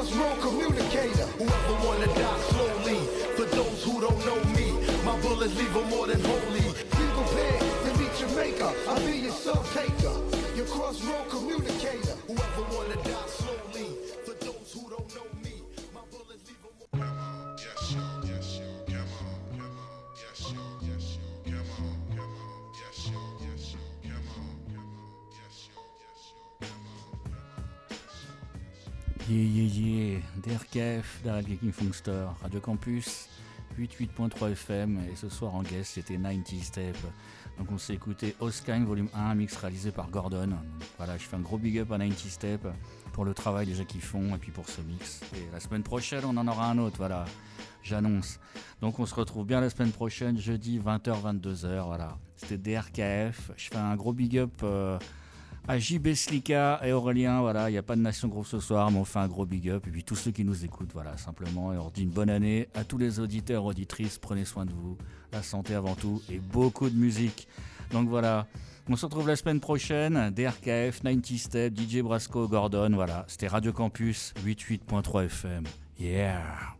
crossroad communicator. Whoever wanna die slowly. For those who don't know me, my bullets leave them more than holy. Single pair to meet your maker. I'll be your soul taker. Your crossroad communicator. Whoever wanna die Yeah, yeah, yeah. DRKF, Daryl Geeking Funkster, Radio Campus, 88.3 FM. Et ce soir en guest, c'était 90 Step. Donc on s'est écouté Oskine volume 1, mix réalisé par Gordon. Voilà, je fais un gros big up à 90 Step pour le travail déjà qu'ils font et puis pour ce mix. Et la semaine prochaine, on en aura un autre, voilà. J'annonce. Donc on se retrouve bien la semaine prochaine, jeudi 20h, 22h. Voilà. C'était DRKF. Je fais un gros big up. euh, à JB Slika et Aurélien, voilà, il n'y a pas de Nation Groupe ce soir, mais on fait un gros big up. Et puis tous ceux qui nous écoutent, voilà, simplement. Et on dit une bonne année à tous les auditeurs, auditrices. Prenez soin de vous, la santé avant tout, et beaucoup de musique. Donc voilà, on se retrouve la semaine prochaine. DRKF, 90 Step, DJ Brasco, Gordon, voilà. C'était Radio Campus, 88.3 FM. Yeah!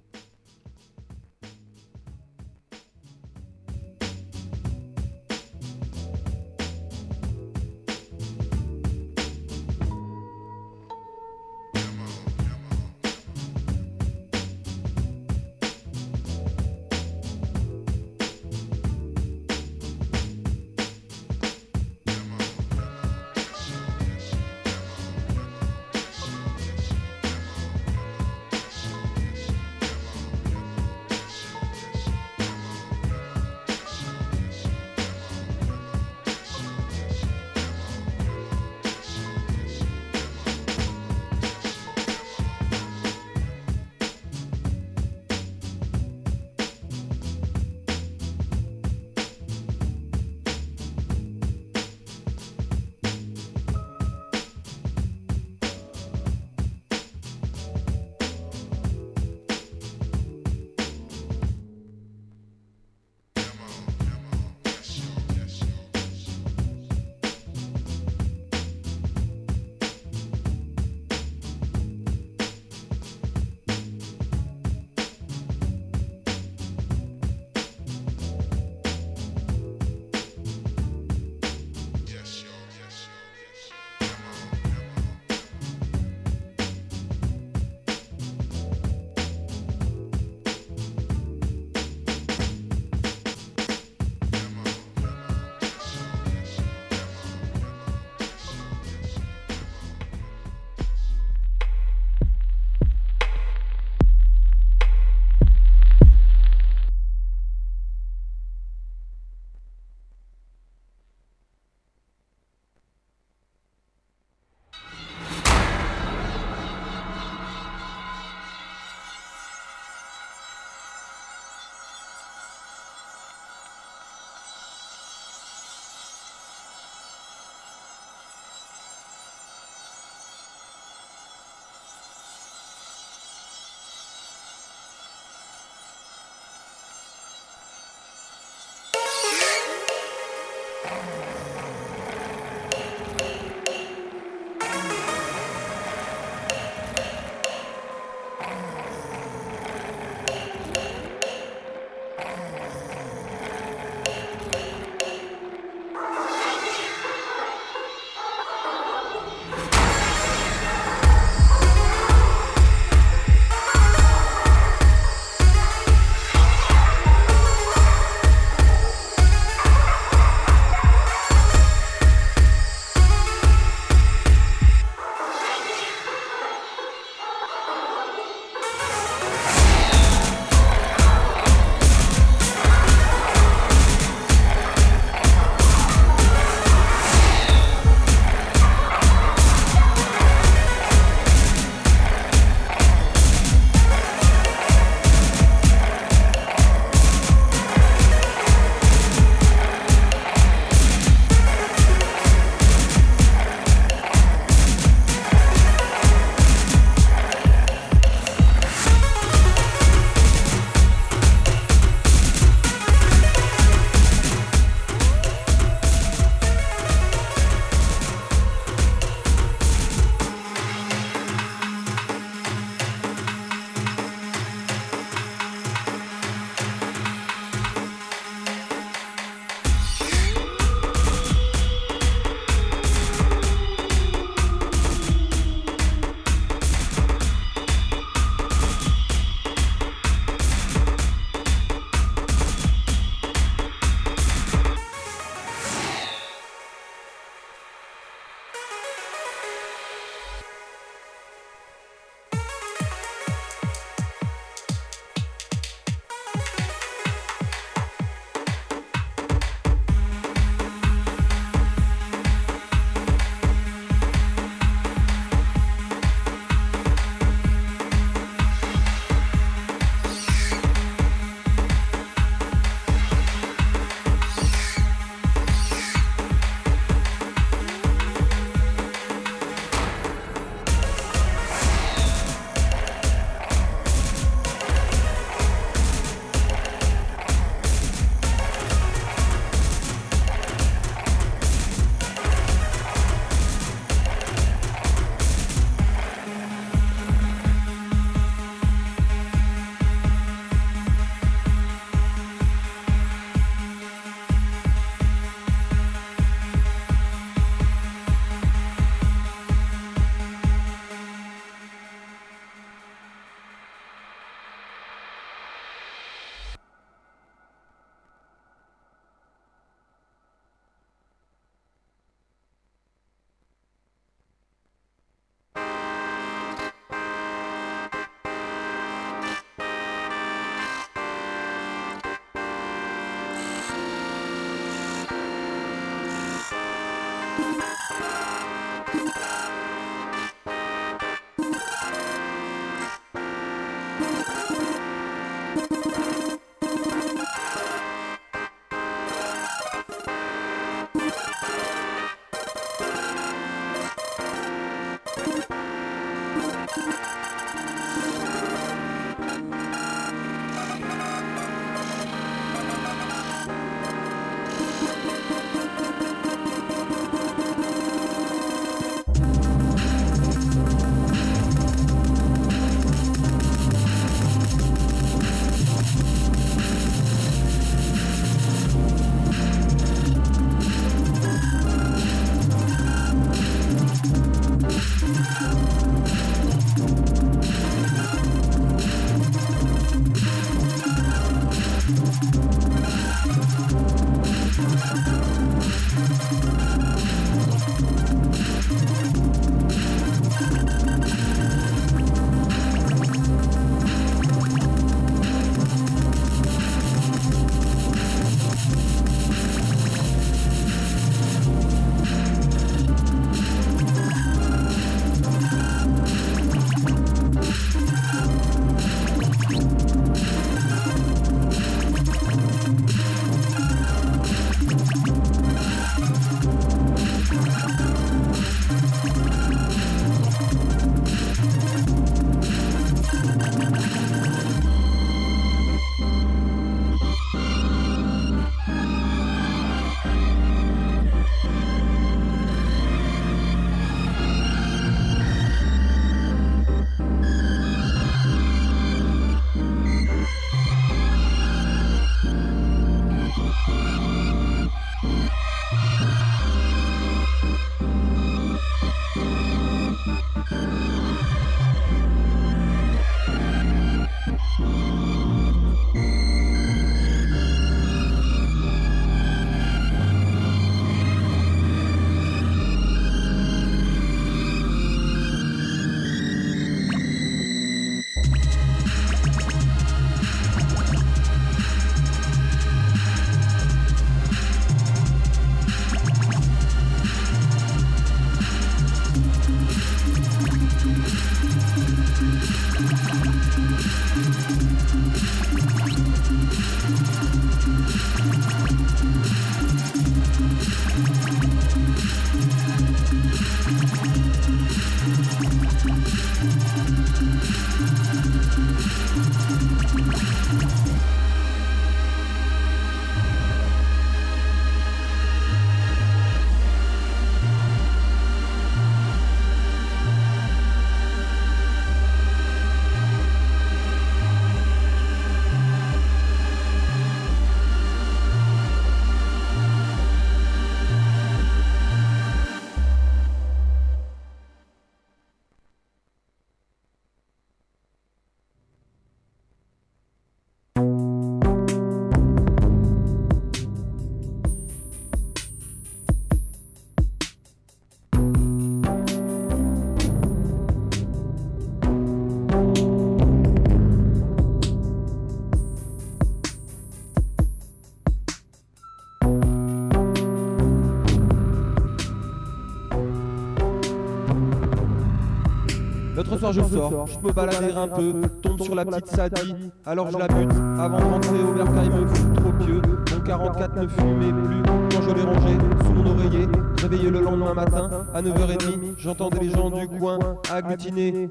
Soir je sors, je peux balader un peu, tombe sur la petite Sadie, alors je la bute, avant de rentrer au bercail me fout trop pieux, mon 44 ne fumait plus, quand je l'ai rangé sous mon oreiller, réveillé le lendemain matin, à 9h30, j'entendais les gens du coin agglutiner,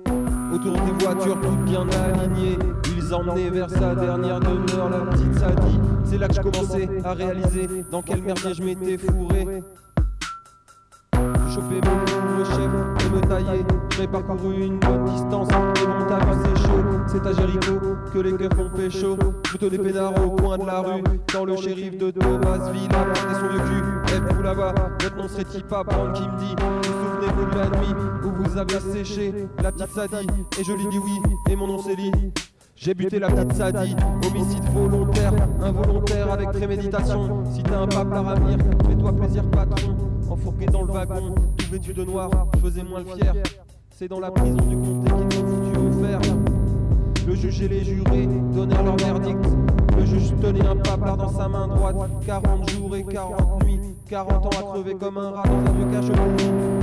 autour des voitures toutes bien alignées, ils emmenaient vers sa dernière demeure, la petite Sadie, c'est là que je commençais à réaliser dans quel merdier je m'étais fourré. Et tailler. J'ai parcouru une bonne distance et mon t'as vu c'est chaud. C'est à Jéricho que les keufs ont pécho. Plutôt des pédards au coin de la rue. Dans le shérif de Thomasville planté son vieux cul. Êtes-vous là-bas? Votre nom serait-il pas prendre qui me dit Vous souvenez-vous de la nuit où vous avez séché la petite Sadie? Et je lui dis oui et mon nom c'est Lee. J'ai buté la petite Sadie, homicide volontaire, involontaire avec préméditation. Si t'as un pape à ravenir, fais-toi plaisir patron. Enfourqué dans le wagon, tout vêtu de noir, je faisais moins le fier. C'est dans la prison du comté qu'ils m'ont foutu au fer. Le juge et les jurés donnèrent leur verdict. Le juge tenait un pape dans sa main droite. 40 jours et 40 nuits, 40 ans à crever comme un rat dans un vieux cache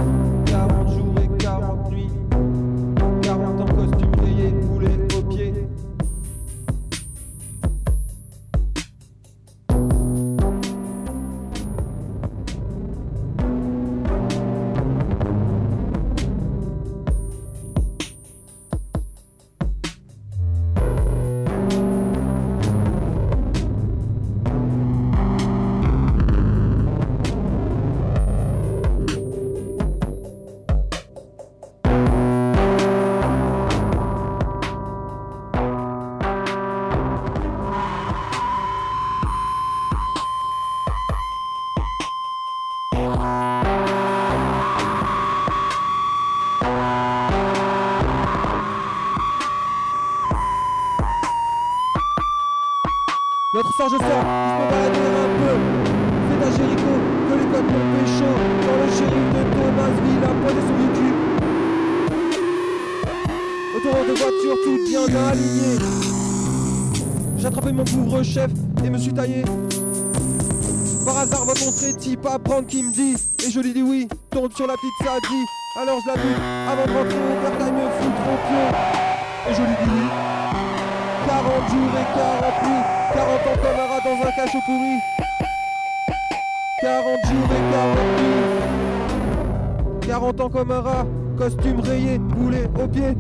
Soir je sors, je me balader un peu. C'est à Jéricho que les codes m'ont pécho. Dans le shérif de Thomasville a pointé vieux cul. Autour de voitures toutes bien alignées. J'ai attrapé mon pauvre chef et me suis taillé. Par hasard, nom serait type à prendre qui me dit Et je lui dis oui, tombe sur la petite Sadie. Alors je la bute avant de rentrer au bercail me fout trop pied. Et je lui dis oui. 40 jours et 40 nuits, 40 ans comme un rat dans un cachot pourri. 40 jours et 40 nuits, 40 ans comme un rat, costume rayé, boulet au pied.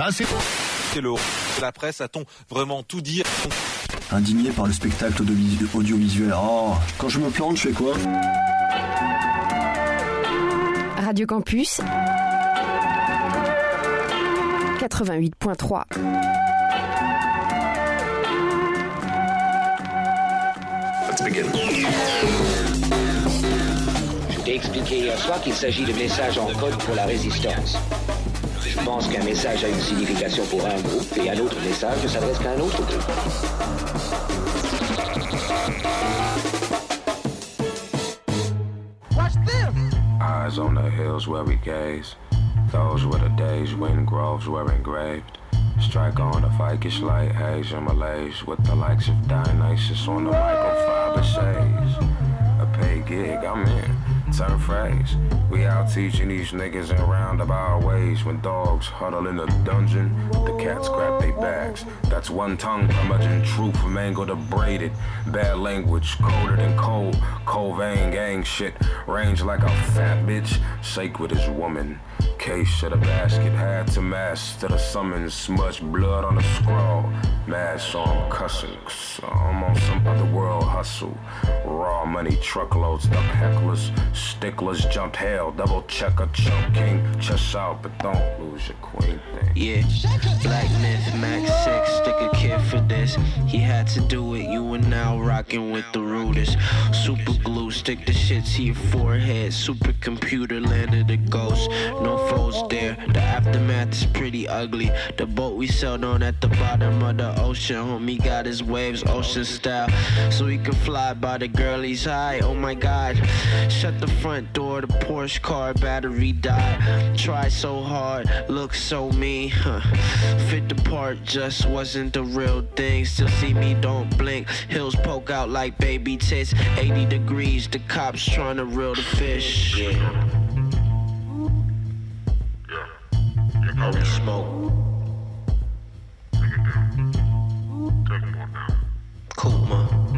Ça, c'est... C'est le la presse a-t-on vraiment tout dit? Indigné par le spectacle audiovisuel. Oh, quand je me plante, je fais quoi? Radio Campus 88.3 Let's begin. Je t'ai expliqué hier soir qu'il s'agit de messages en code pour la résistance. Je pense qu'un message a une signification pour un groupe et un autre message ne s'adresse qu'à un autre groupe. Watch this! Eyes on the hills where we gaze. Those were the days when groves were engraved. Strike on the Vikish light, Asian Malays with the likes of Dionysus on the mic on shades. A paid gig, I'm in. Turn phrase. We out teaching these niggas in roundabout ways. When dogs huddle in a dungeon, the cats grab their bags. That's one tongue curmudgeon, truth mangled to braided. Bad language, colder than cold. Cold vein gang shit. Range like a fat bitch. Sacred as woman. Case of the basket had to master the summons. Smudged blood on the scroll. Mad song cussing. So I'm on some other world hustle. Raw money truckloads, duck hecklers. Sticklers jumped hell. Double checker, chump king. Chest out, but don't lose your queen thing. Yeah, Black Myth, Max 6, stick a kid for this. He had to do it, you are now rocking with the rudest. Super glue, stick the shit to your forehead. Supercomputer landed a ghost. No foes there, the aftermath is pretty ugly. The boat we sailed on at the bottom of the ocean, homie got his waves ocean style. So he could fly by the girlies high. Oh my god, shut the front door, the Porsche car battery died. Try so hard, look so mean. Huh. Fit the part, just wasn't the real thing. Still see me, don't blink. Hills poke out like baby tits. 80 degrees, the cops trying to reel the fish. Yeah. Holy smoke. Cool,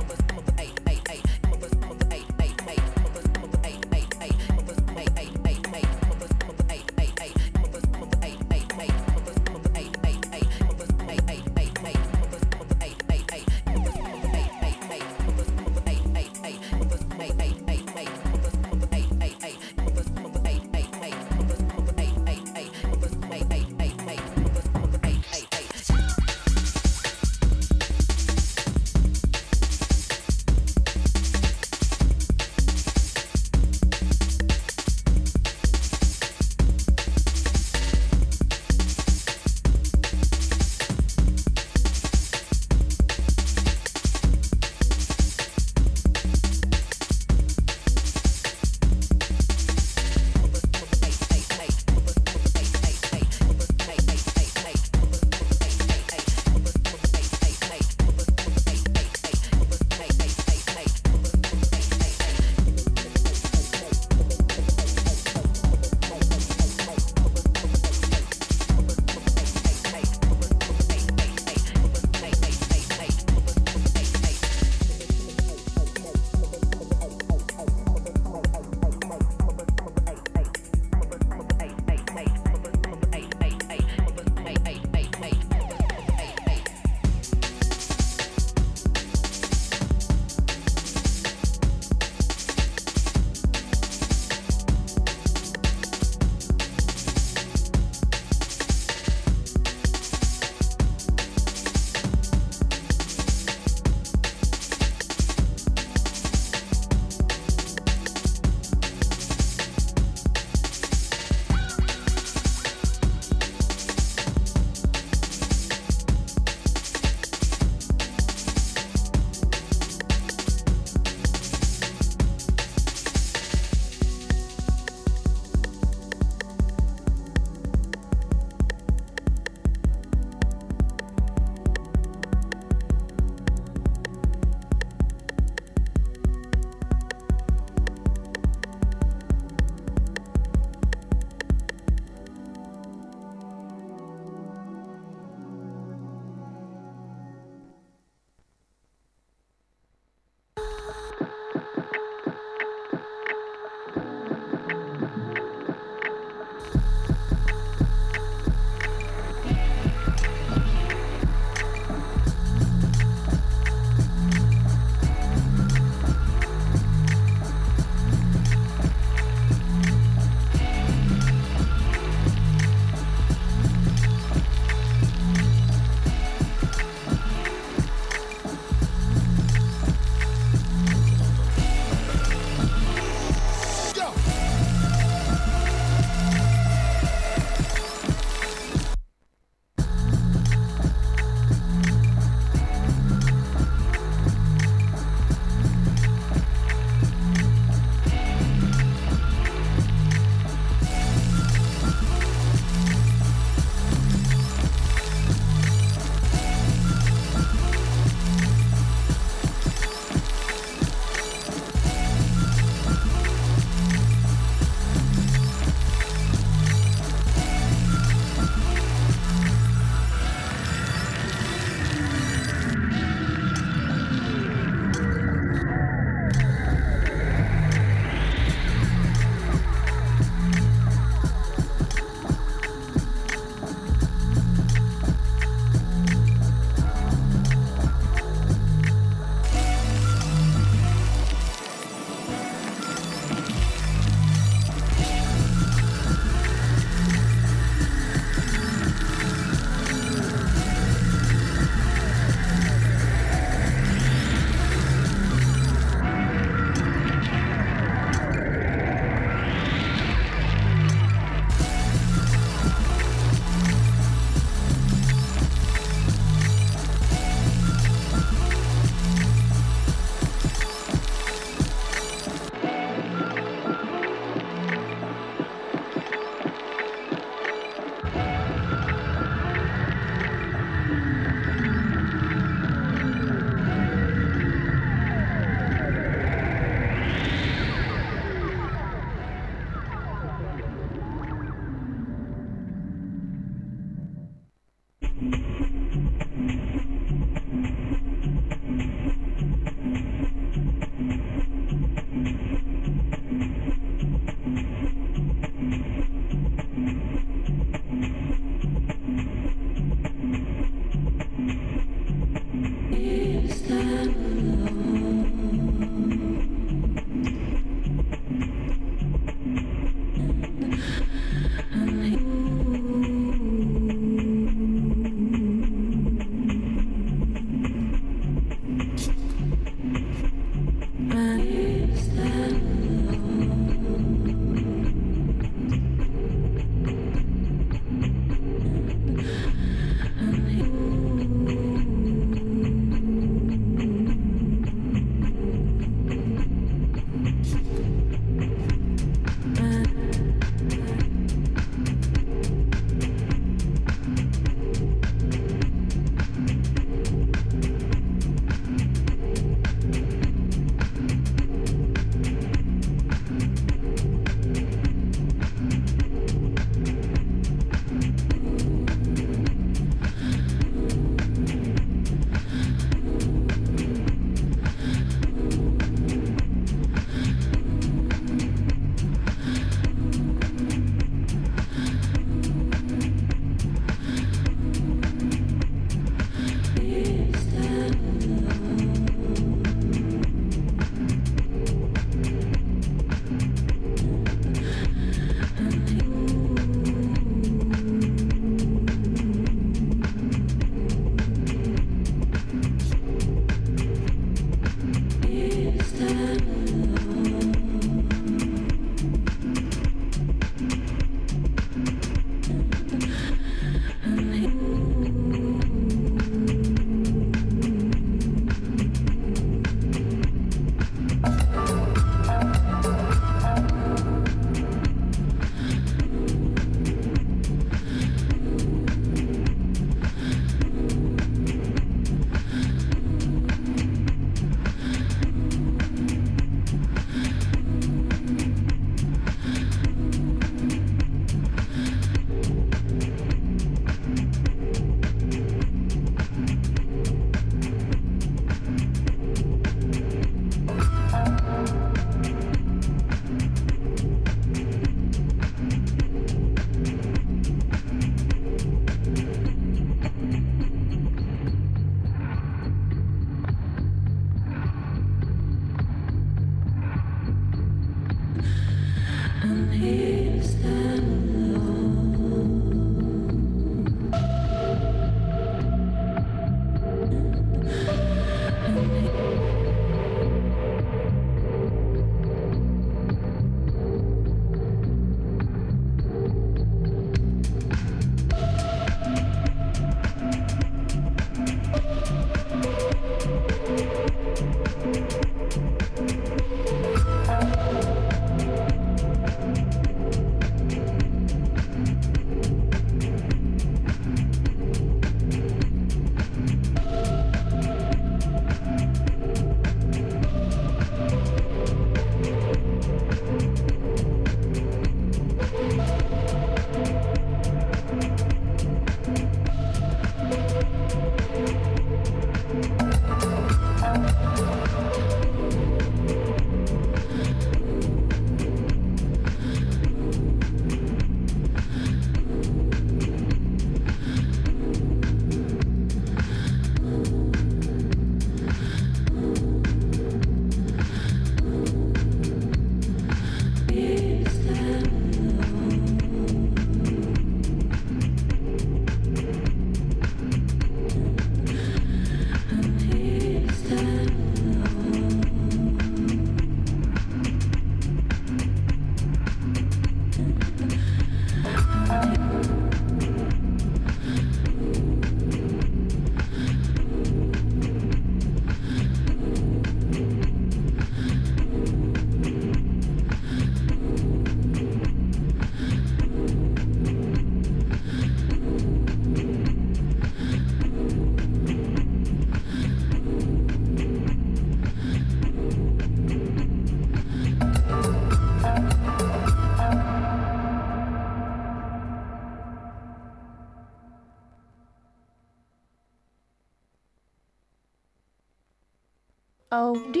Oh, do?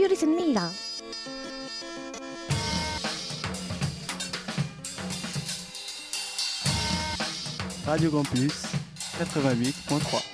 Radio Campus 88.3.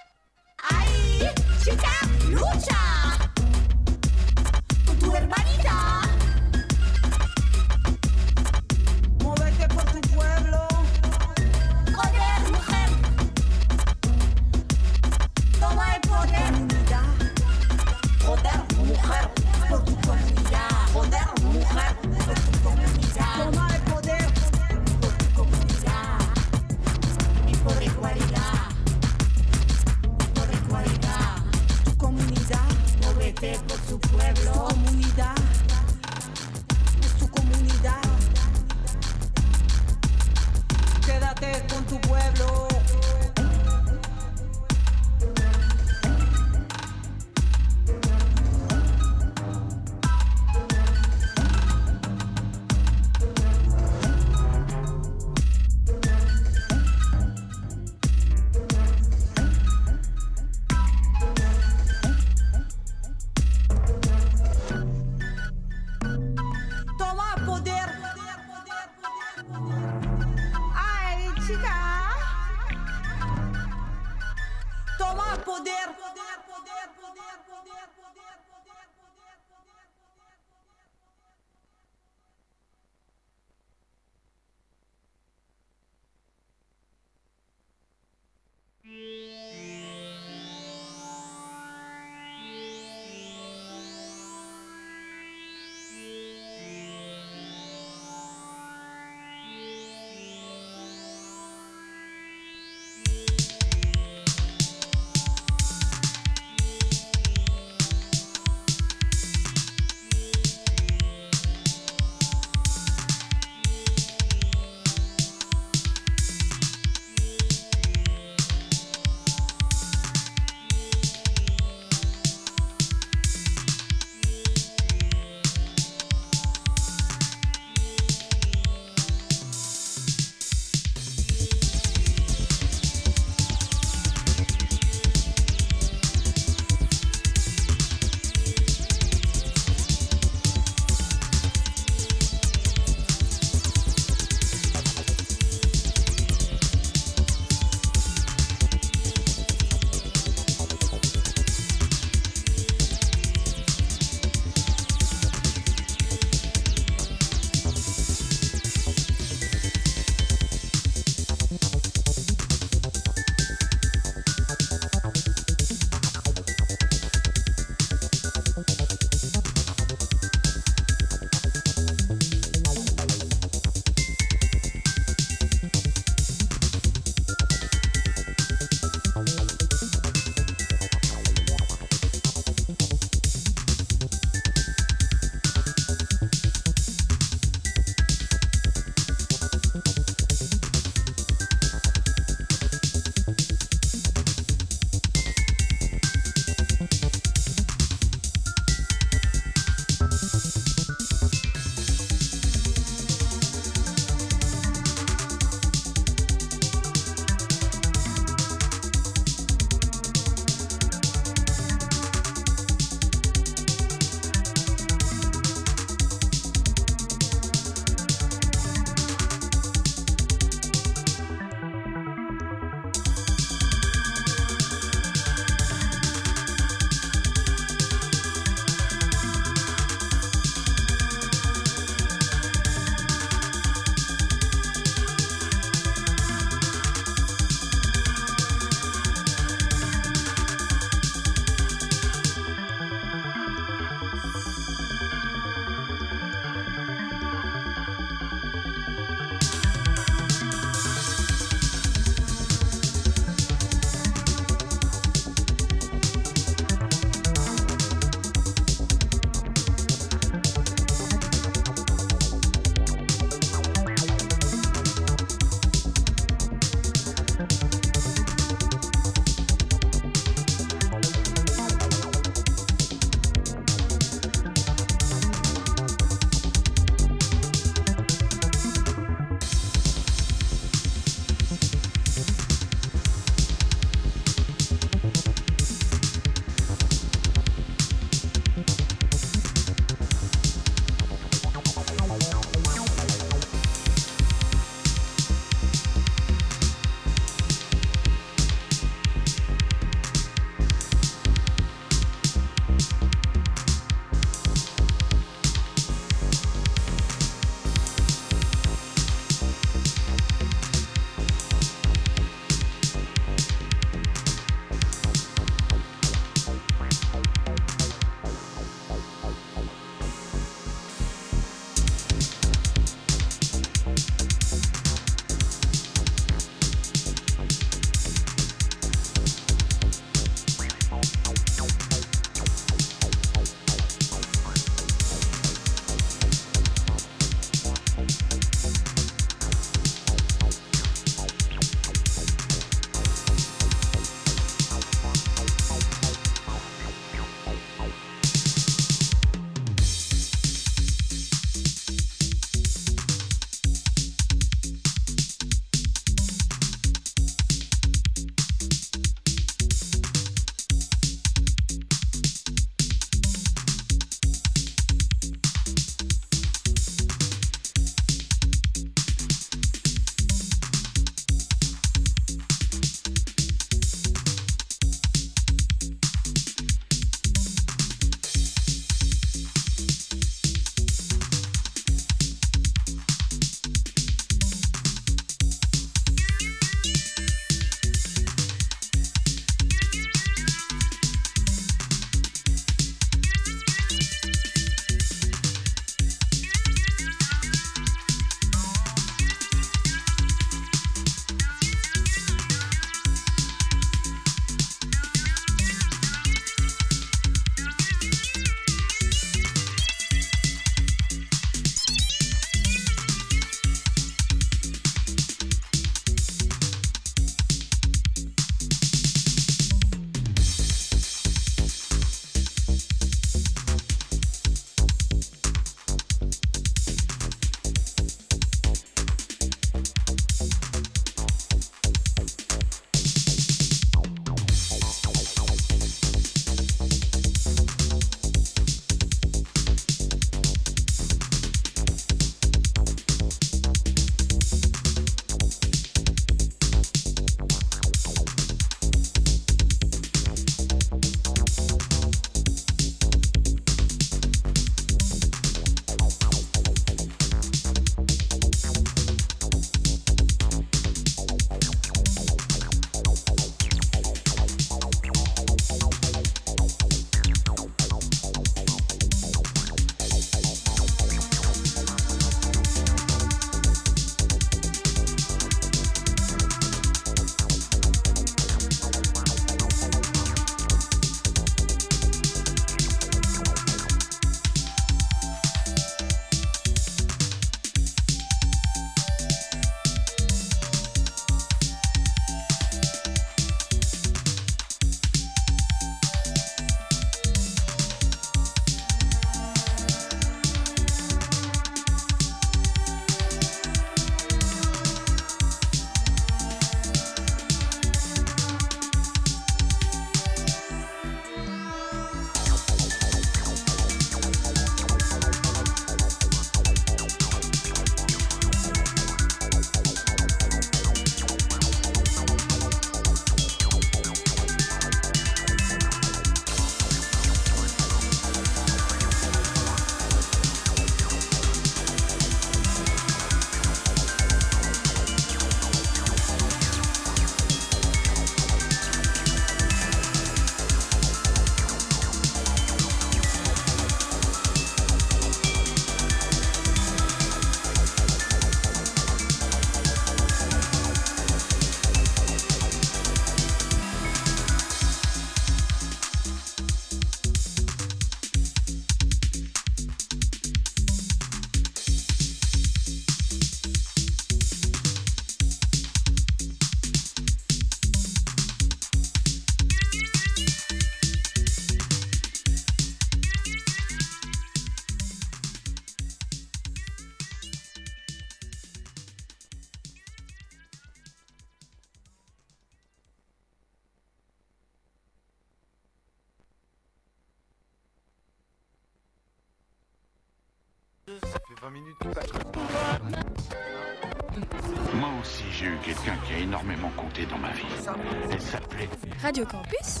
Radio Campus.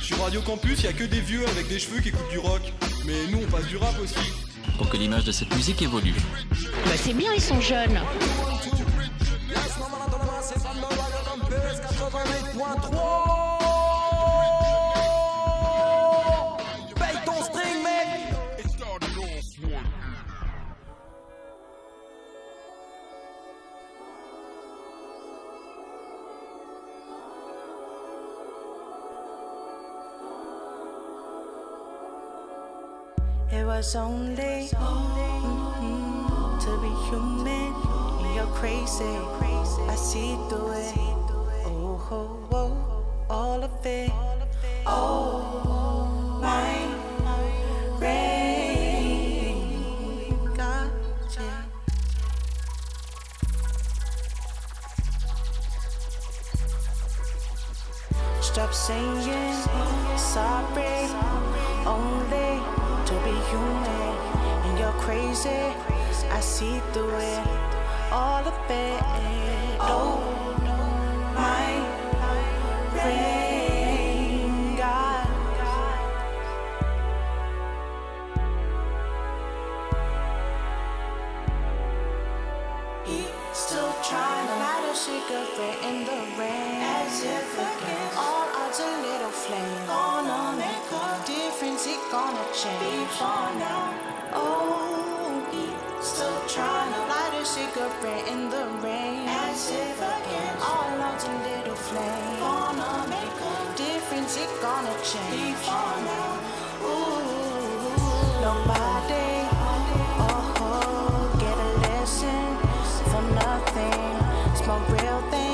Sur Radio Campus, il y a que des vieux avec des cheveux qui écoutent du rock. Mais nous, on passe du rap aussi. Pour que l'image de cette musique évolue. Bah c'est bien, ils sont jeunes. was only to be human. And you're crazy. I see through it. Oh, oh, oh all of it. Oh. see through it, all the it. Oh, no, my. friend. change. Nobody, get a lesson for nothing. Smoke real things.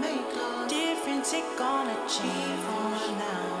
it gonna change for now?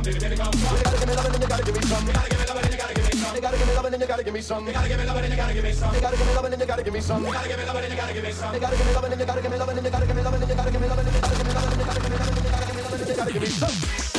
You gotta give me love and you gotta give me some. You gotta give me love and then you gotta give me some. You gotta give me love and then you gotta give me some. You gotta give me love and then you gotta give me some. You gotta give me love and then you gotta give me some. You gotta give me love and then you gotta give me some. You gotta give me love and you gotta give me love and you gotta give me love and you gotta give me love and you gotta give me some.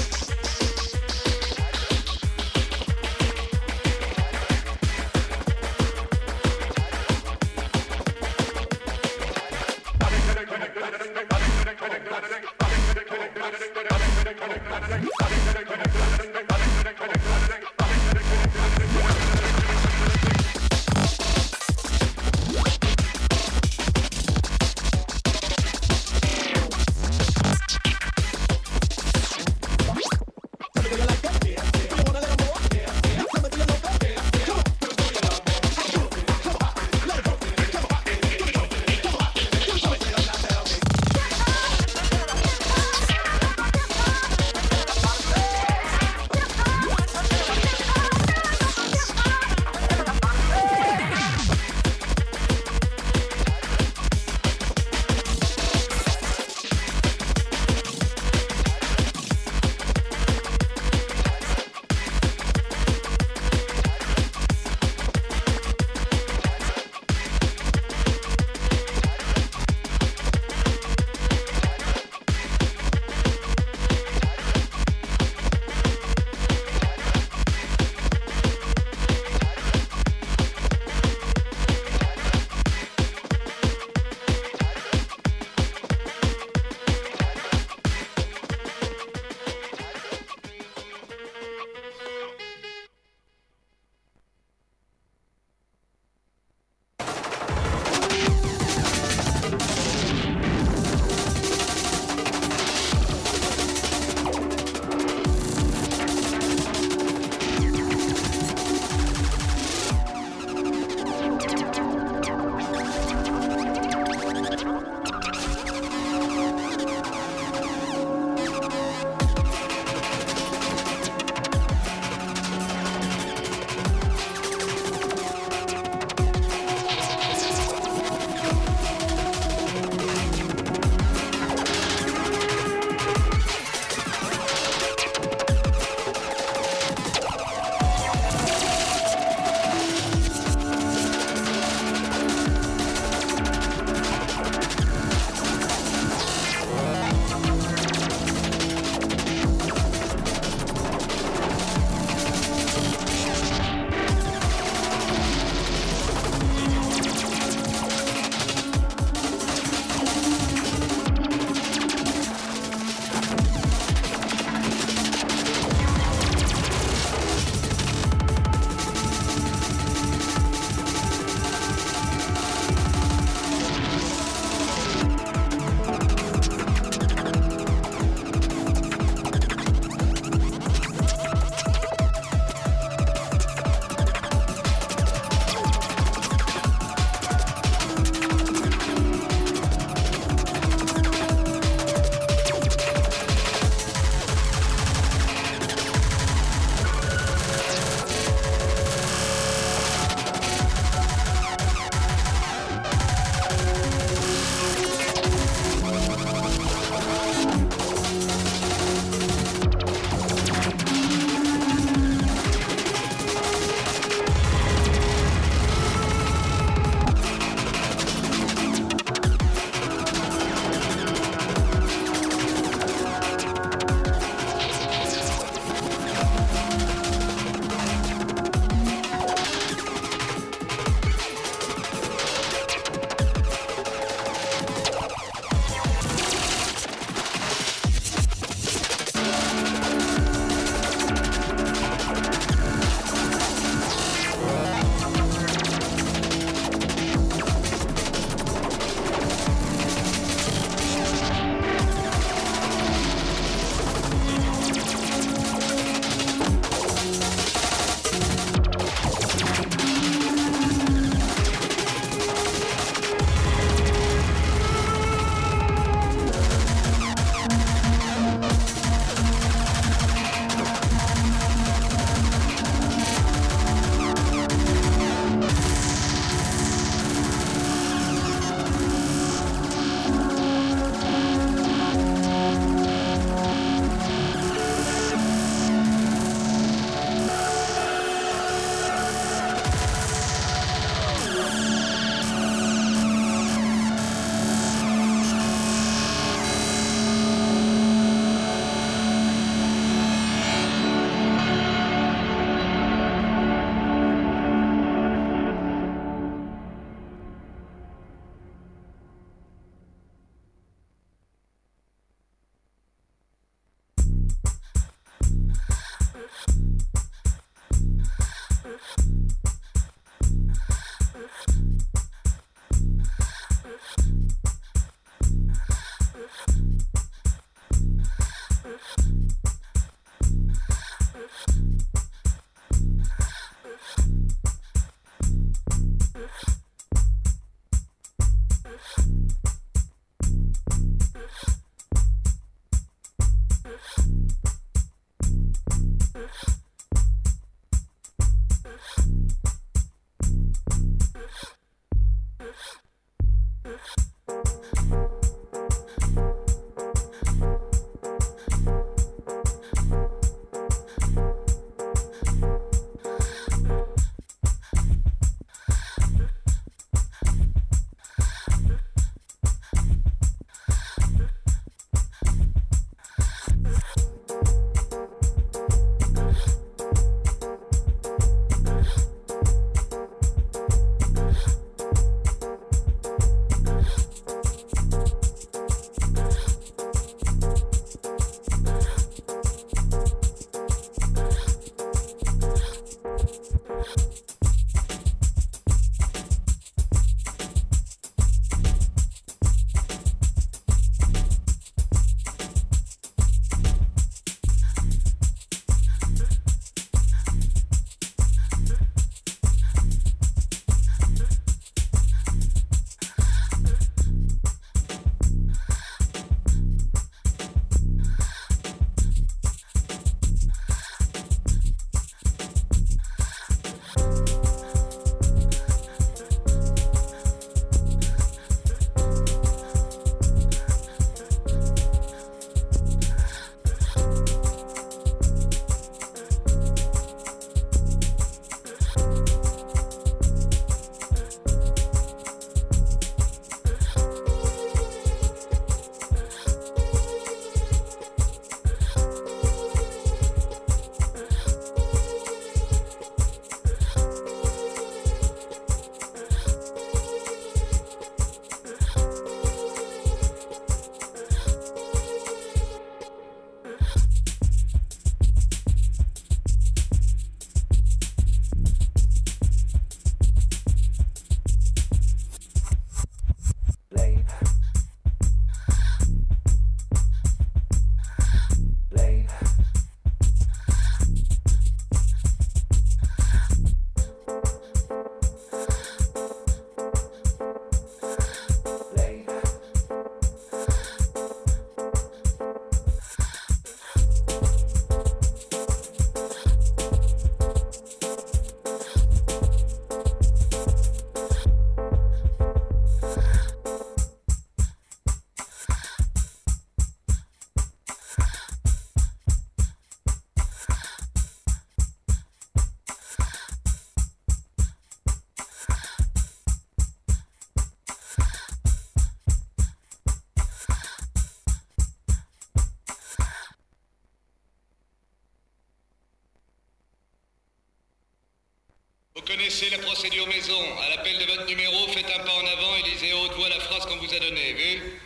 Connaissez la procédure maison. À l'appel de votre numéro, faites un pas en avant et lisez à haute voix la phrase qu'on vous a donnée, vu?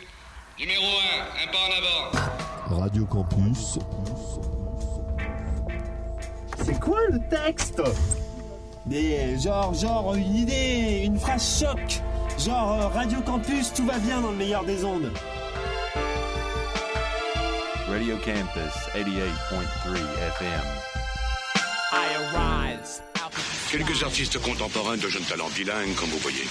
Numéro 1, un pas en avant. Radio Campus. C'est quoi le texte? Des genre genre une idée, une phrase choc. Genre euh, Radio Campus, tout va bien dans le meilleur des ondes. Radio Campus 88.3 FM. Quelques artistes contemporains de jeunes talents bilingues, comme vous voyez.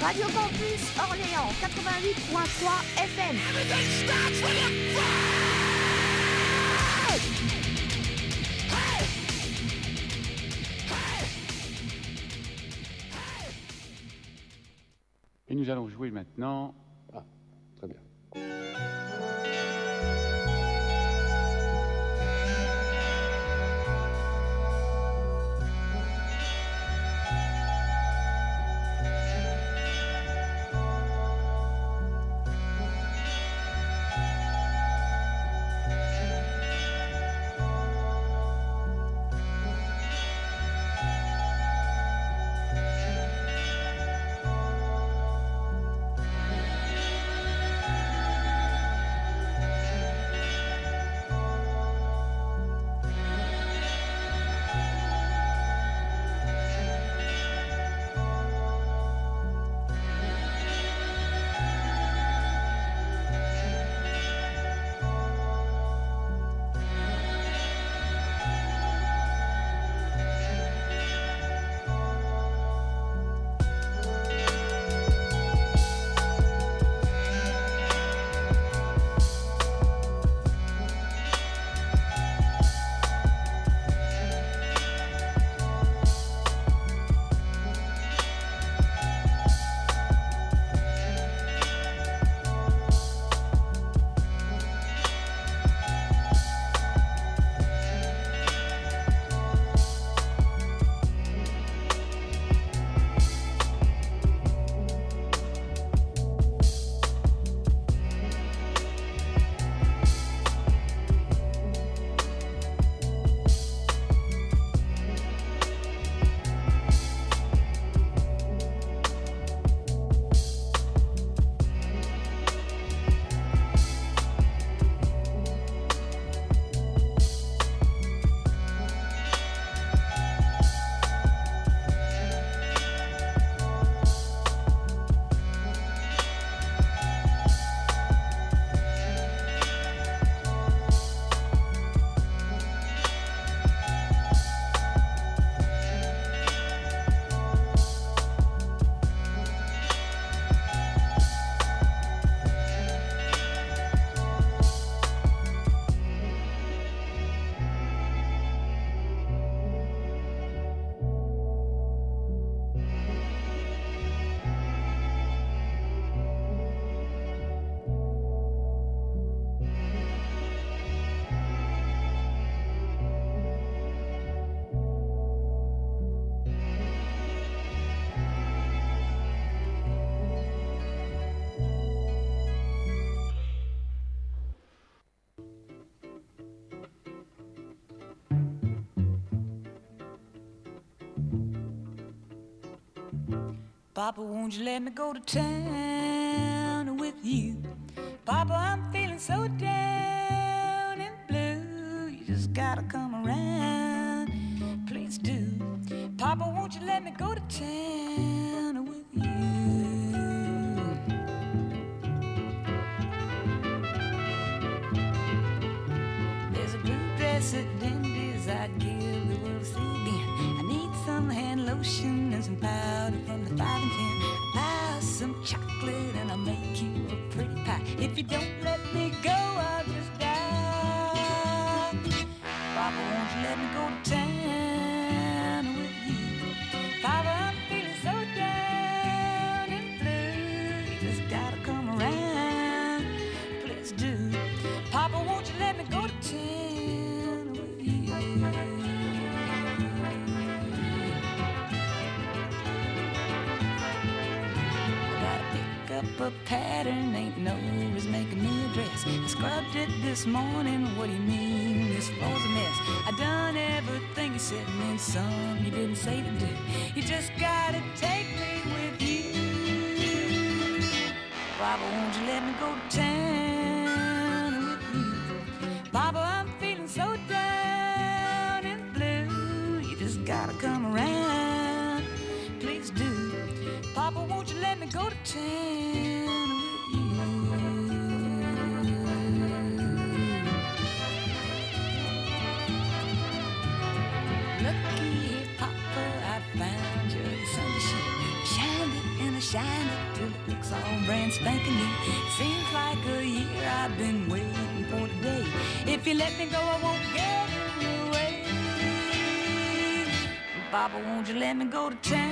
Radio Campus Orléans 88.3 FM. Et nous allons jouer maintenant. Papa, won't you let me go to town paper pattern ain't no is making me a dress. I scrubbed it this morning, what do you mean? This floor's a mess. I done everything you said and some you didn't say to do. You just gotta take me with you. Baba, won't you let me go to town? spanking new. Seems like a year I've been waiting for today. If you let me go, I won't get away. Baba, won't you let me go to town?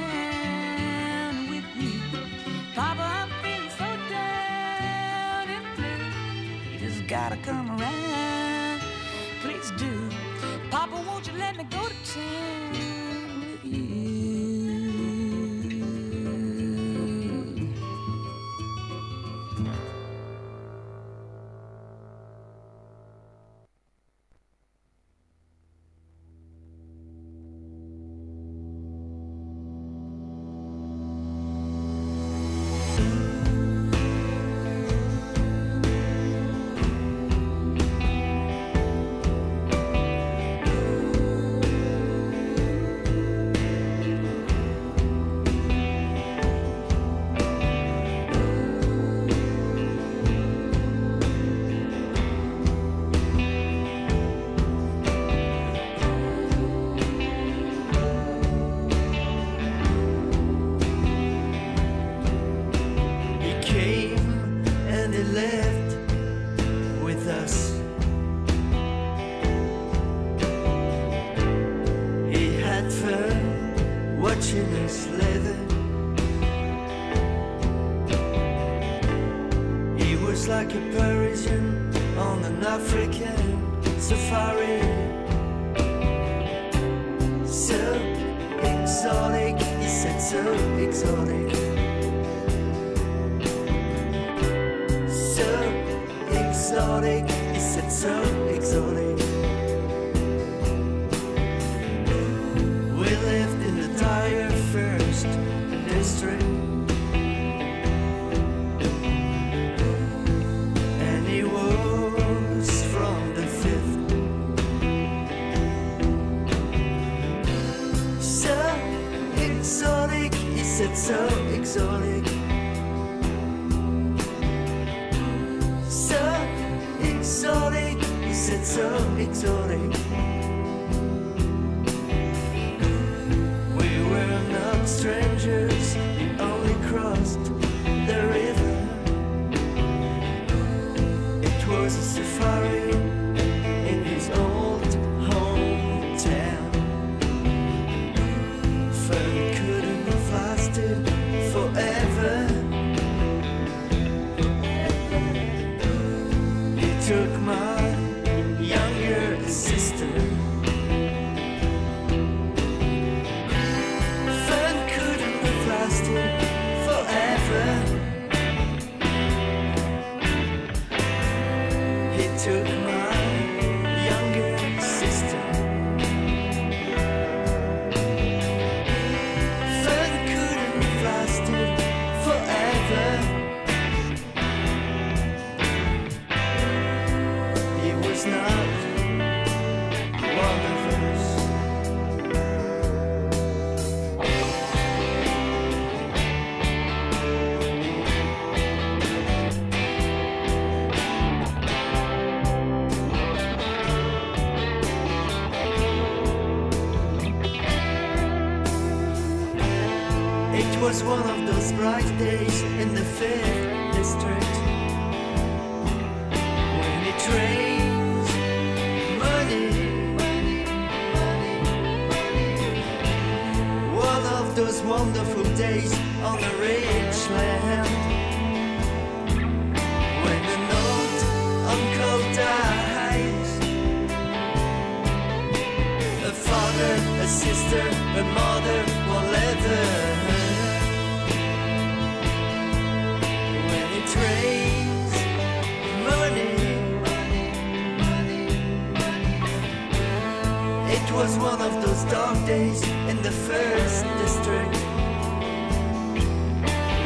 Was one of those dark days in the first district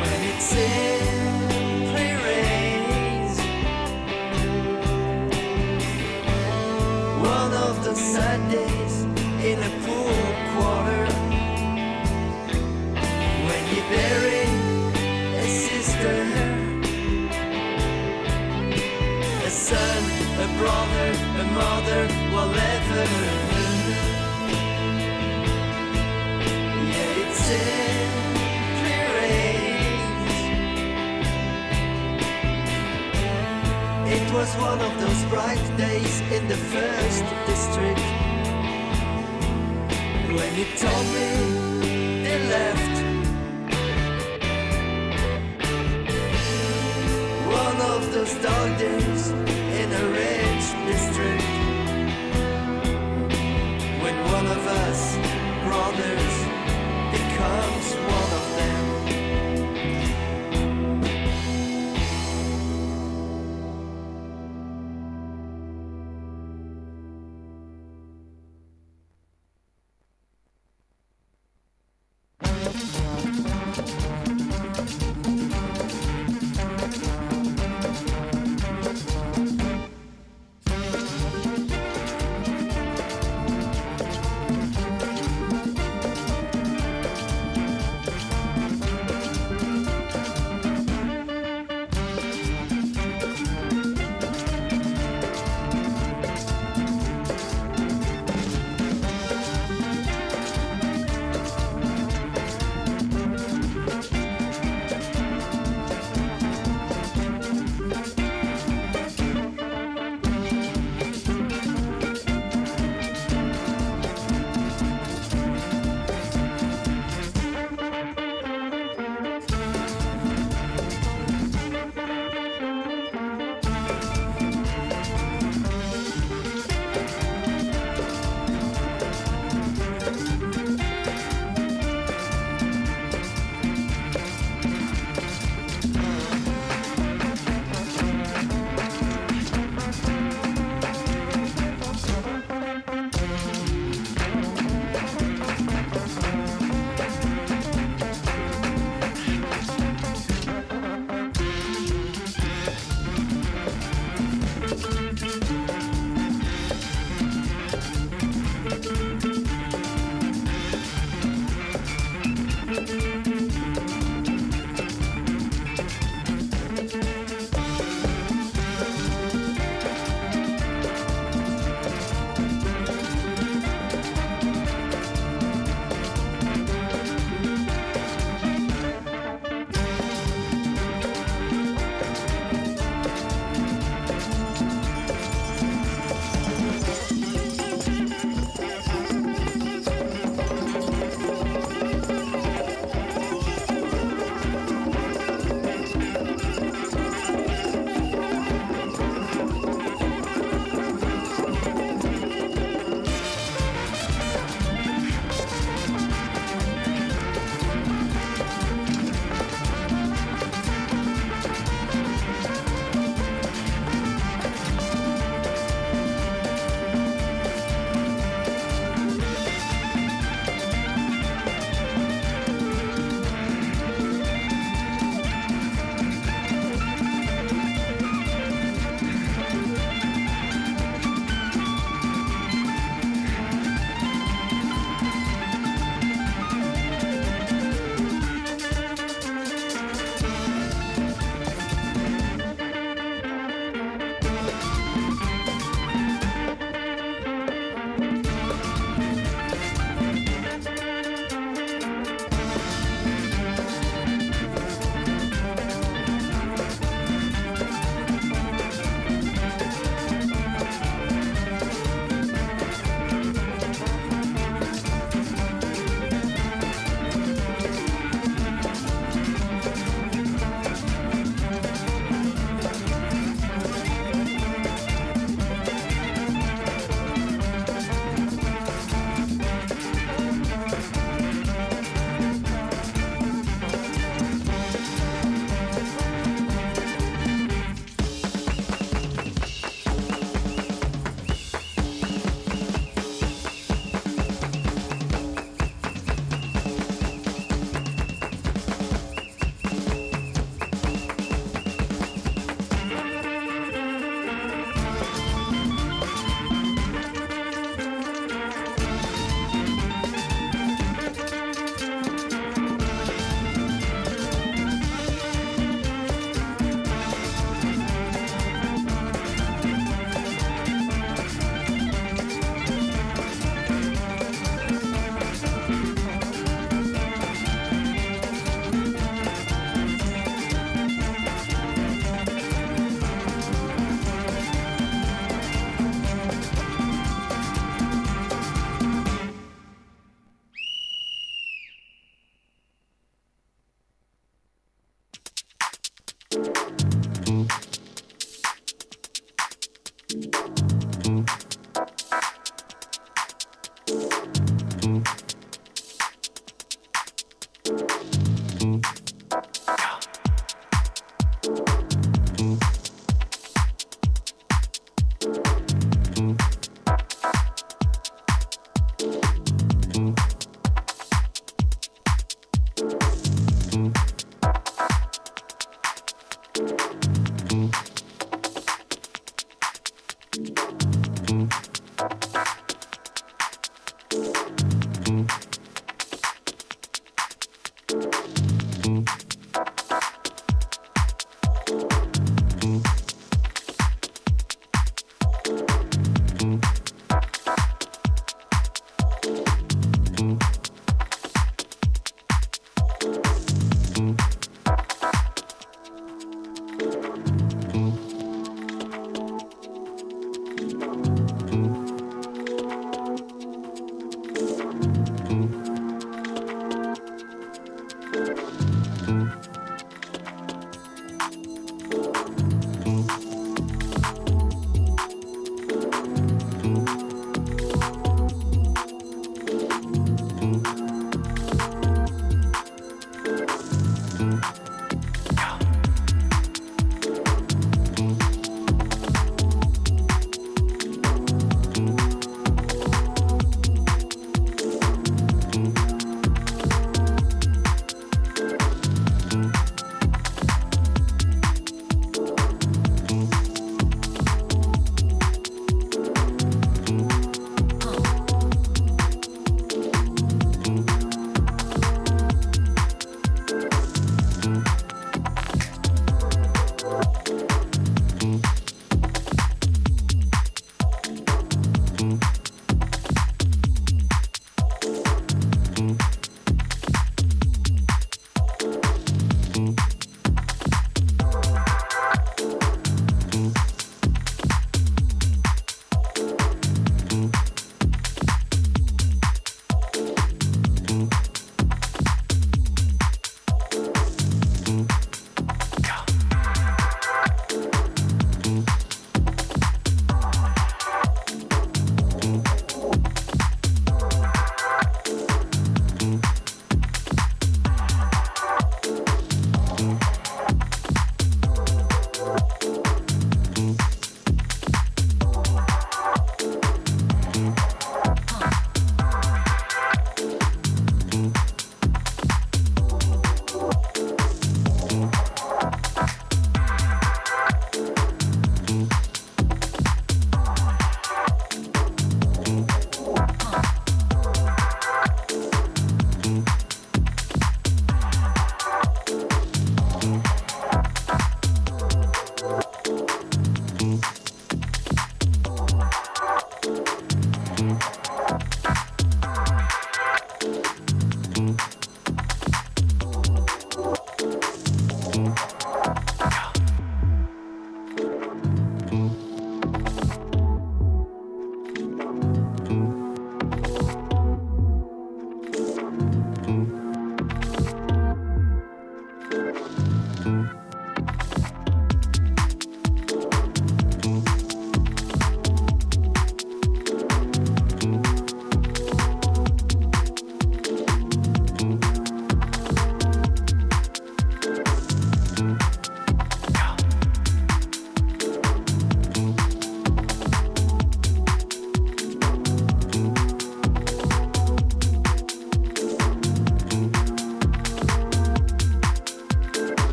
when it simply rains. One of those sad days in a poor quarter when you bury a sister, a son, a brother, a mother, whatever. It was one of those bright days in the first district. When he told me they left. One of those dark days in a rich district. When one of us brothers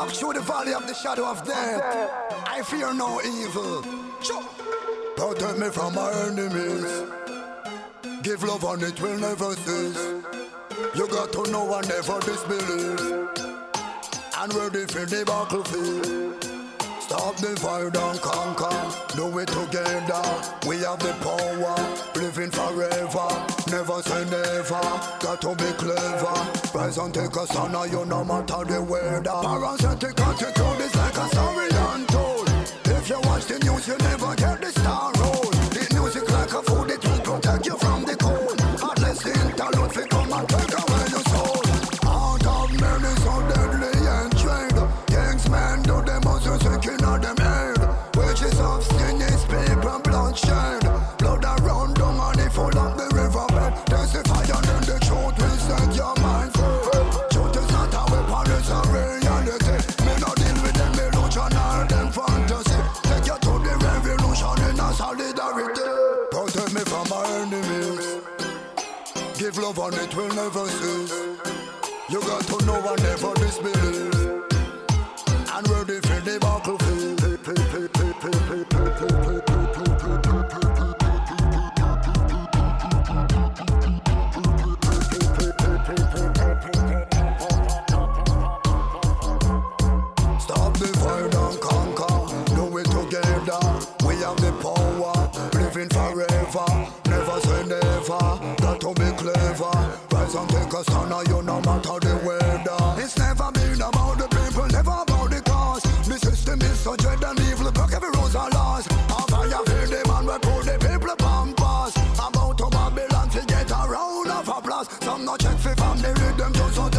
walk through the valley of the shadow of death, I fear no evil. Protect me from my enemies. Give love and it will never cease. You got to know I never disbelieve. And ready for the battlefield. Stop the fire and conquer. Do it together. We have the power. Living forever. Never say never. Got to be clever. Rise and take a stand. now You no matter the weather. Parasitic attitude is like a story untold. If you watch the news, you never get the star roll. The music like a food, it will protect you from love and it will never cease. You got to know I never disbelieve. And ready for the Stop for family rhythm just so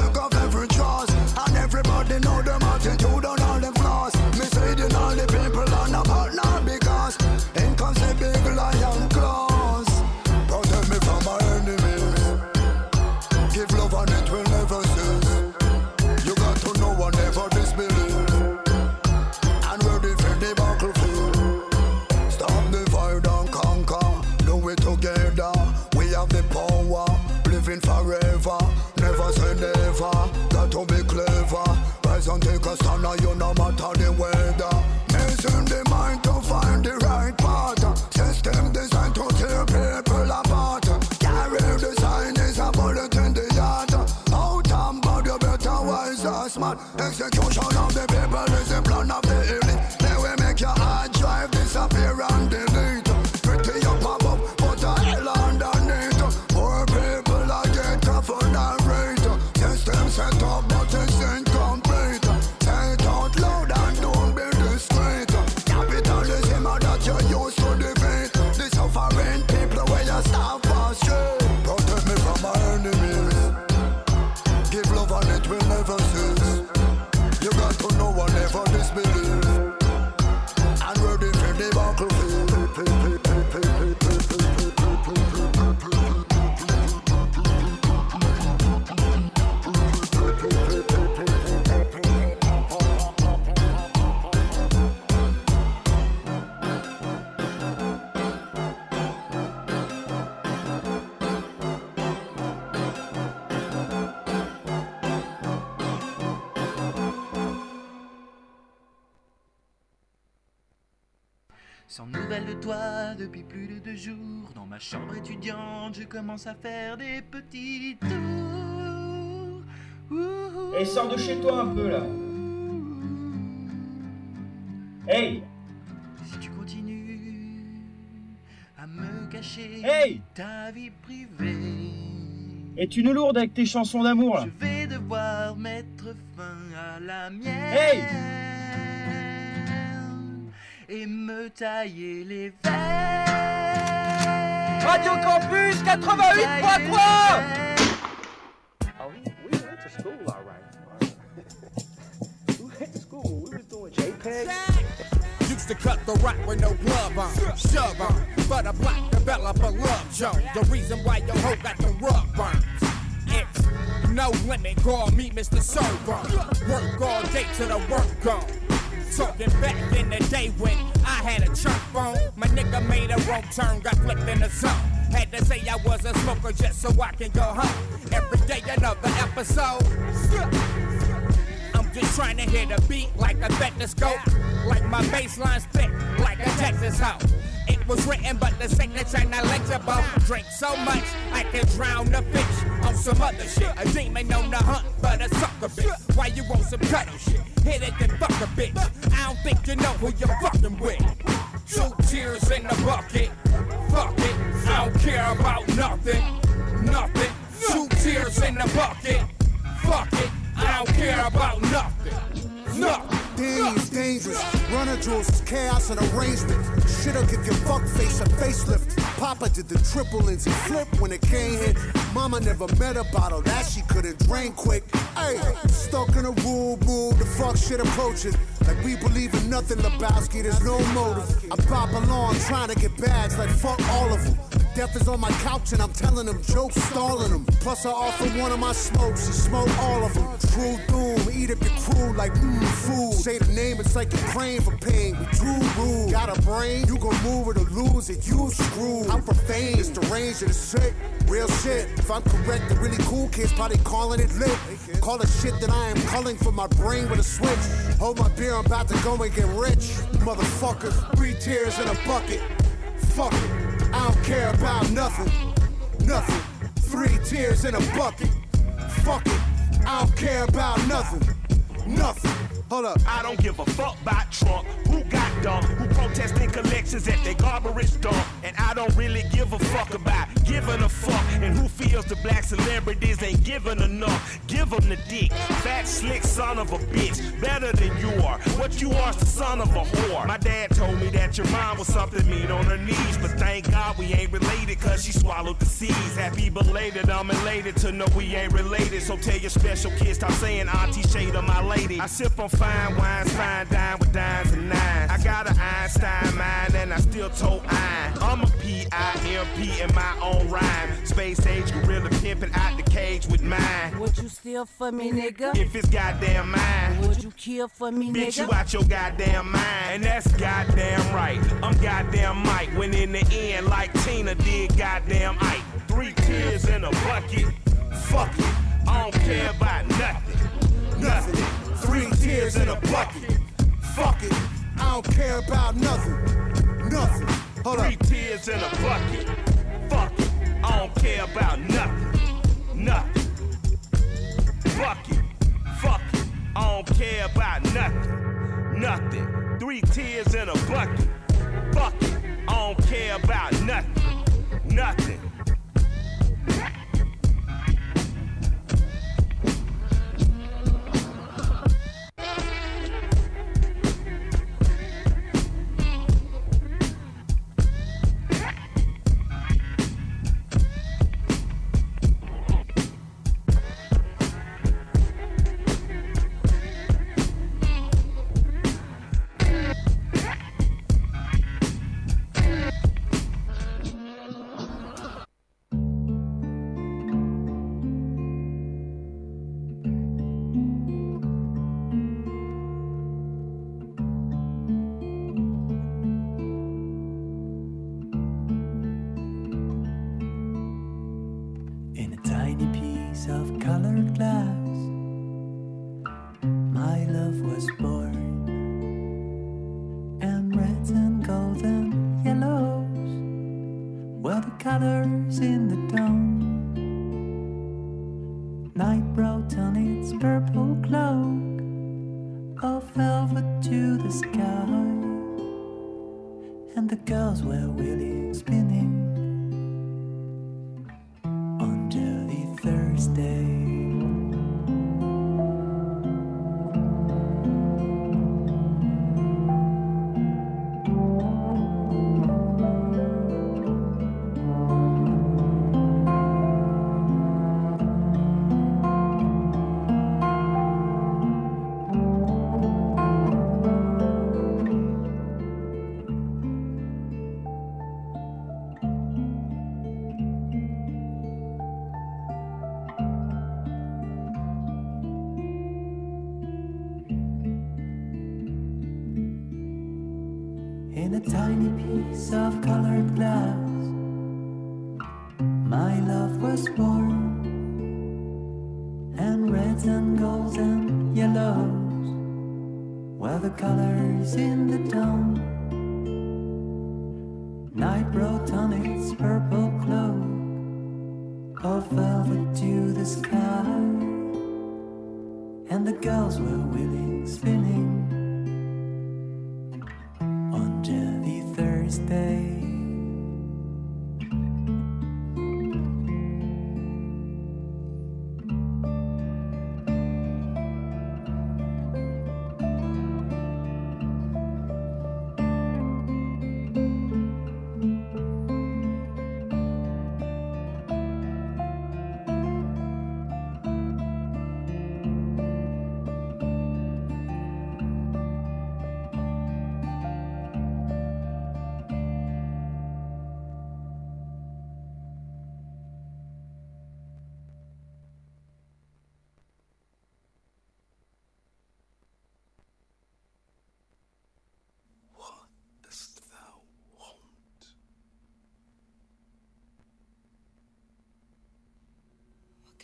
know never disbelieve. Sans nouvelles de toi depuis plus de deux jours, dans ma chambre étudiante, je commence à faire des petits tours. Et sors de chez toi un peu là. Hey. Si tu continues à me cacher Hey. ta vie privée, Es-tu une lourde avec tes chansons d'amour là. Je vais devoir mettre fin à la mienne. Hey Et me tailler les veines. Radio Campus 88.3 Oh, we, we went to school, all right. we went to school. We was doing JPEG. Used to cut the rock with no glove on, shove on. But a black developer love Joe. The reason why your hoe got the rug burns. It's no limit, call me Mr. Server. Work all day till the work gone. Talking back in the day when I had a chunk phone. My nigga made a wrong turn, got flipped in the zone. Had to say I was a smoker just so I can go home. Every day another episode. I'm Just trying to hit a beat like a stethoscope. Like my bassline spit, like a Texas hoe. It was written, but the signature not legible. Drink so much, I can drown a fish on some other shit. A demon on the hunt, but a sucker bitch. Why you want some cuddle shit? Hit it, then fuck a bitch. I don't think you know who you're fucking with. Two tears in the bucket. Fuck it, I don't care about nothing. Nothing. Two tears in the bucket. Fuck it, I don't care about nothing. Nothing. Danny's dangerous. Run the Jewels is chaos and arrangement. Shit'll give your fuck face a facelift. Papa did the triple Lindsay flip when it came hit. Mama never met a bottle that she couldn't drain quick. Hey, stuck in a rule, move, the fuck shit approaches. Like we believe in nothing, Lebowski, there's no motive. I pop along trying to get bags like fuck all of them. Death is on my couch and I'm telling them jokes, stalling them. Plus I offer one of my smokes, and smoke all of them. True doom, eat up your crew like mmm food. Say the name, it's like you're praying for pain. We drew rule. Got a brain, you gon' move it or lose it, you screwed. I'm profane, it's the range of the sick. Real shit. If I'm correct, the really cool kids probably calling it lit. Call it shit that I am culling for my brain with a switch. Hold my beer, I'm about to go and get rich. Motherfucker, three tears in a bucket. Fuck it, I don't care about nothing. Nothing. Three tears in a bucket. Fuck it, I don't care about nothing. Nothing. Hold up. I don't give a fuck about Trump. Who got dumb? Who protesting collections at their garbage dump? And I don't really give a fuck about giving a fuck. And who feels the black celebrities ain't giving enough? Give them the dick. Fat, slick son of a bitch. Better than you are. What you are's the son of a whore. My dad told me that your mom was something mean on her knees. But thank God we ain't related cause she swallowed the seeds. Happy belated, I'm elated to know we ain't related. So tell your special kids, stop saying Auntie Shade of my lady. I sip on fine wines, fine dine with dimes and nines. I got an Einstein mind and I still told iron. I'm a P-I-M-P in my own rhyme. Space age gorilla pimping out the cage with mine. Would you steal for me, nigga? If it's goddamn mine. Would you kill for me, Bitch, nigga? you out your goddamn mind. And that's goddamn right. I'm goddamn Mike. When in the end, like Tina did goddamn Ike. Three tears in a bucket. Fuck it. I don't care about nothing. Nothing. Three tears in a bucket. Fuck it, I don't care about nothing. Nothing. Hold Three tears in a bucket. Fuck it. I don't care about nothing. Nothing. Fuck it. Fuck it. I don't care about nothing. Nothing. Three tears in a bucket. Fuck it. I don't care about nothing. Nothing.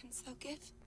Canst thou give?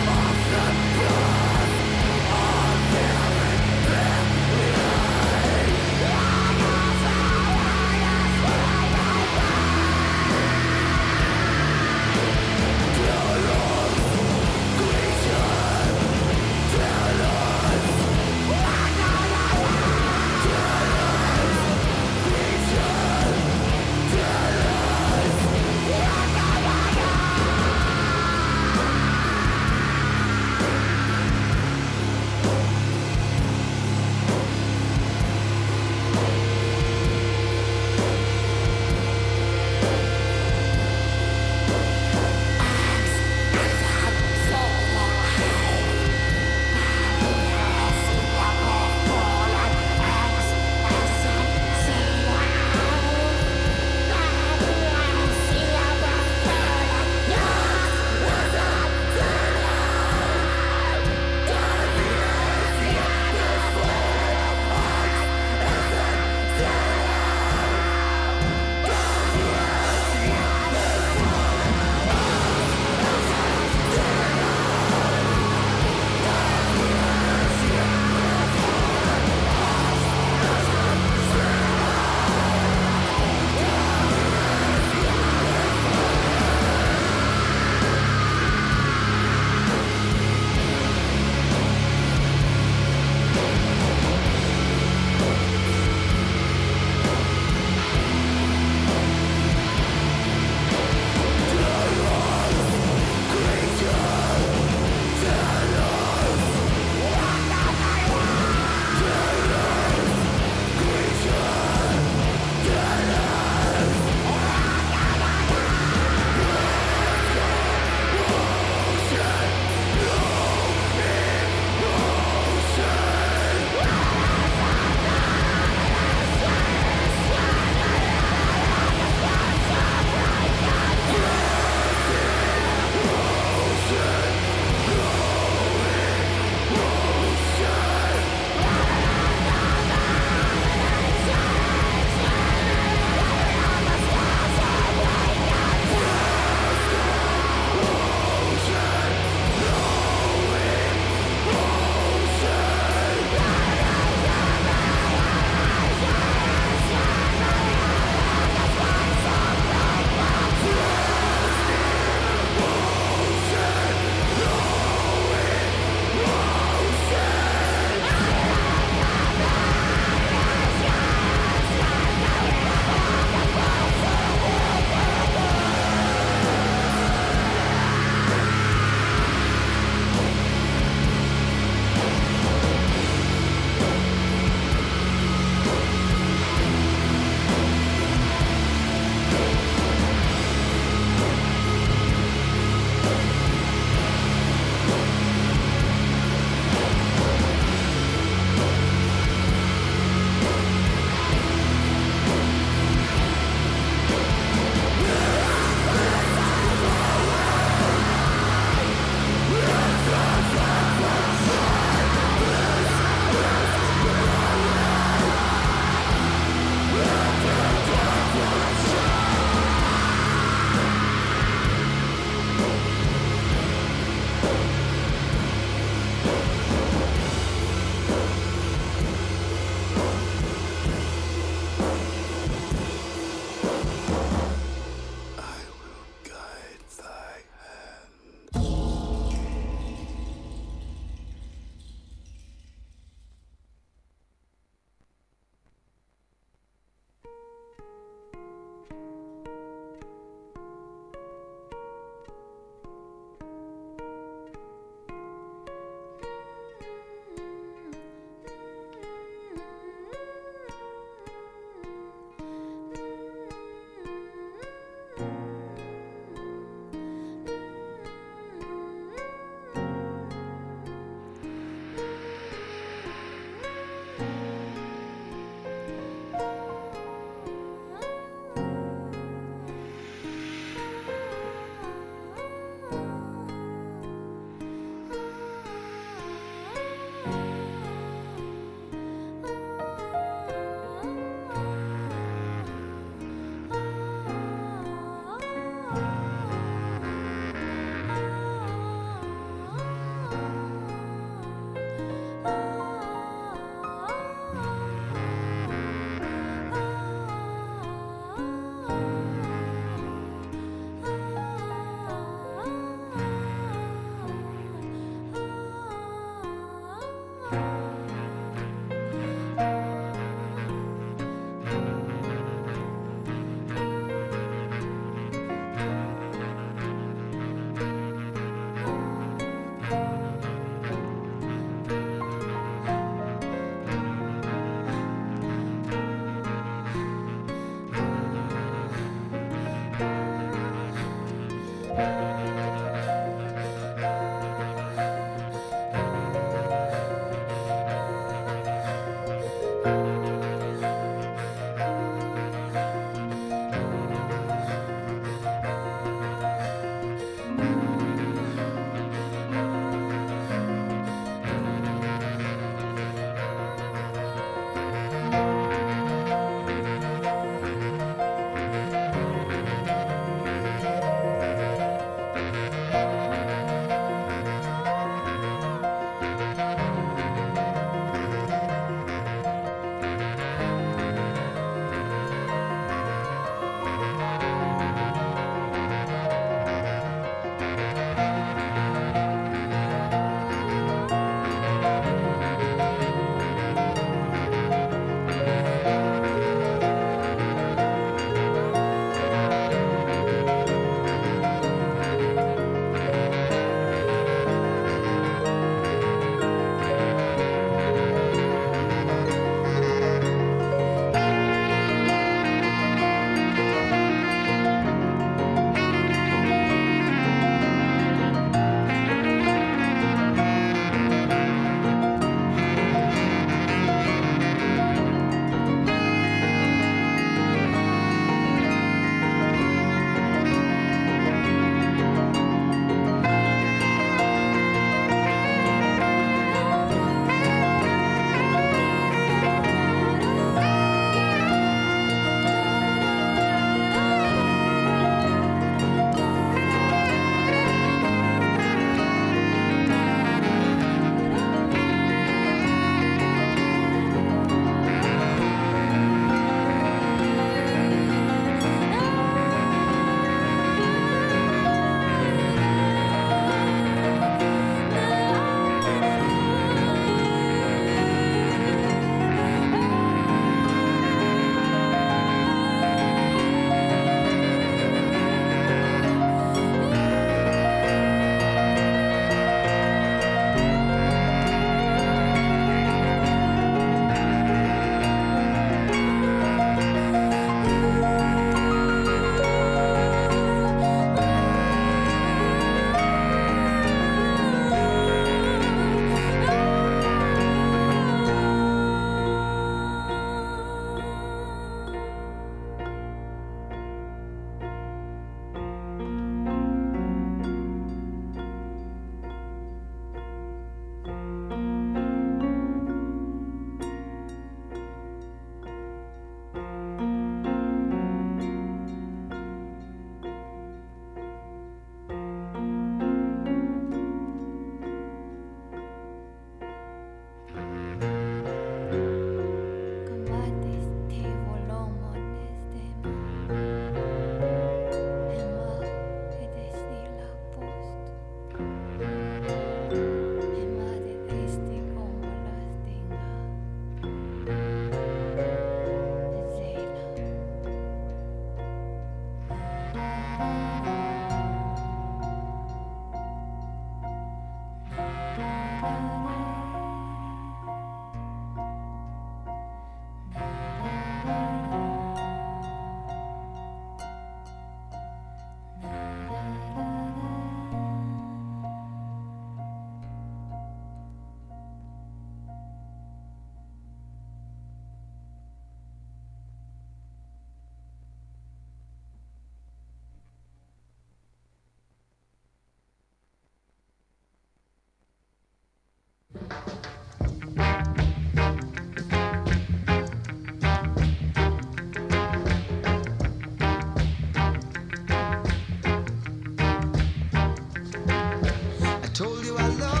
Told you I love